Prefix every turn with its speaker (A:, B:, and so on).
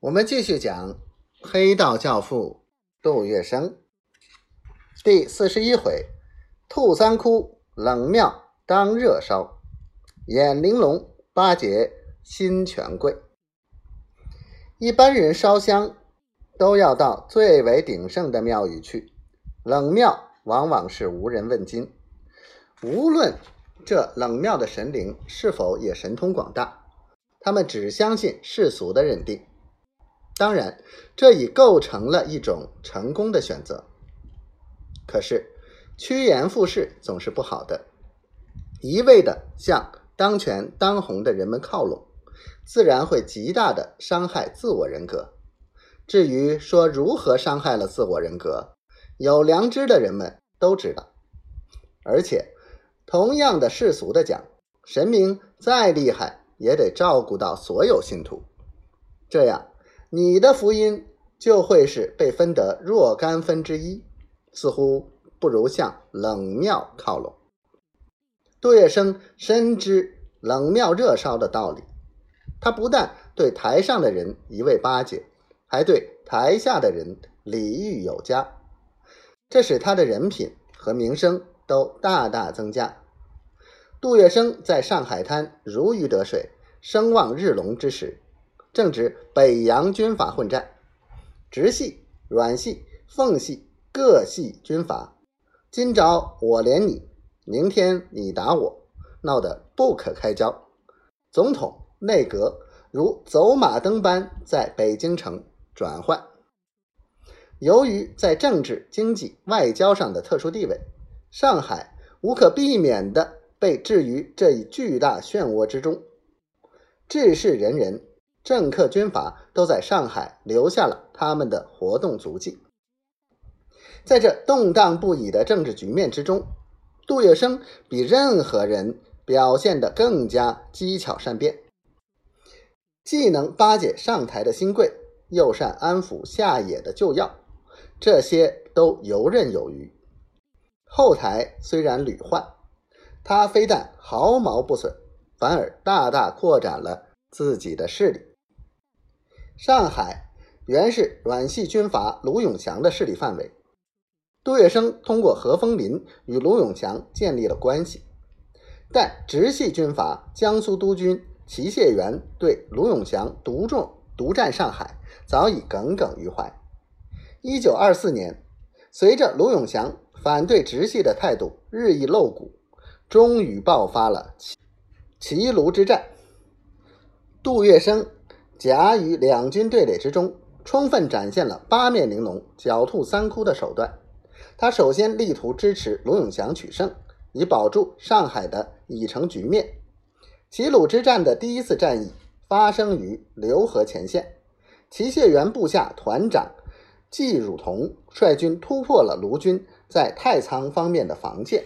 A: 我们继续讲黑道教父杜月笙第四十一回：兔三窟冷庙当热烧，眼玲珑八戒心权贵。一般人烧香都要到最为鼎盛的庙宇去，冷庙往往是无人问津。无论这冷庙的神灵是否也神通广大，他们只相信世俗的认定。当然，这已构成了一种成功的选择。可是，趋炎附势总是不好的，一味的向当权当红的人们靠拢，自然会极大的伤害自我人格。至于说如何伤害了自我人格，有良知的人们都知道。而且，同样的世俗的讲，神明再厉害，也得照顾到所有信徒，这样。你的福音就会是被分得若干分之一，似乎不如向冷庙靠拢。杜月笙深知冷庙热烧的道理，他不但对台上的人一味巴结，还对台下的人礼遇有加，这使他的人品和名声都大大增加。杜月笙在上海滩如鱼得水、声望日隆之时。正值北洋军阀混战，直系、阮系、奉系各系军阀，今朝我连你，明天你打我，闹得不可开交。总统、内阁如走马灯般在北京城转换。由于在政治、经济、外交上的特殊地位，上海无可避免地被置于这一巨大漩涡之中，治世人人。政客军阀都在上海留下了他们的活动足迹。在这动荡不已的政治局面之中，杜月笙比任何人表现得更加机巧善变，既能巴结上台的新贵，又善安抚下野的旧要，这些都游刃有余。后台虽然屡换，他非但毫毛不损，反而大大扩展了自己的势力。上海原是阮系军阀卢永祥的势力范围。杜月笙通过何风林与卢永祥建立了关系，但直系军阀江苏督军祁谢元对卢永祥独重独占上海早已耿耿于怀。一九二四年，随着卢永祥反对直系的态度日益露骨，终于爆发了齐卢之战。杜月笙。甲于两军对垒之中，充分展现了八面玲珑、狡兔三窟的手段。他首先力图支持卢永祥取胜，以保住上海的已成局面。齐鲁之战的第一次战役发生于浏河前线，祁谢元部下团长季汝同率军突破了卢军在太仓方面的防线，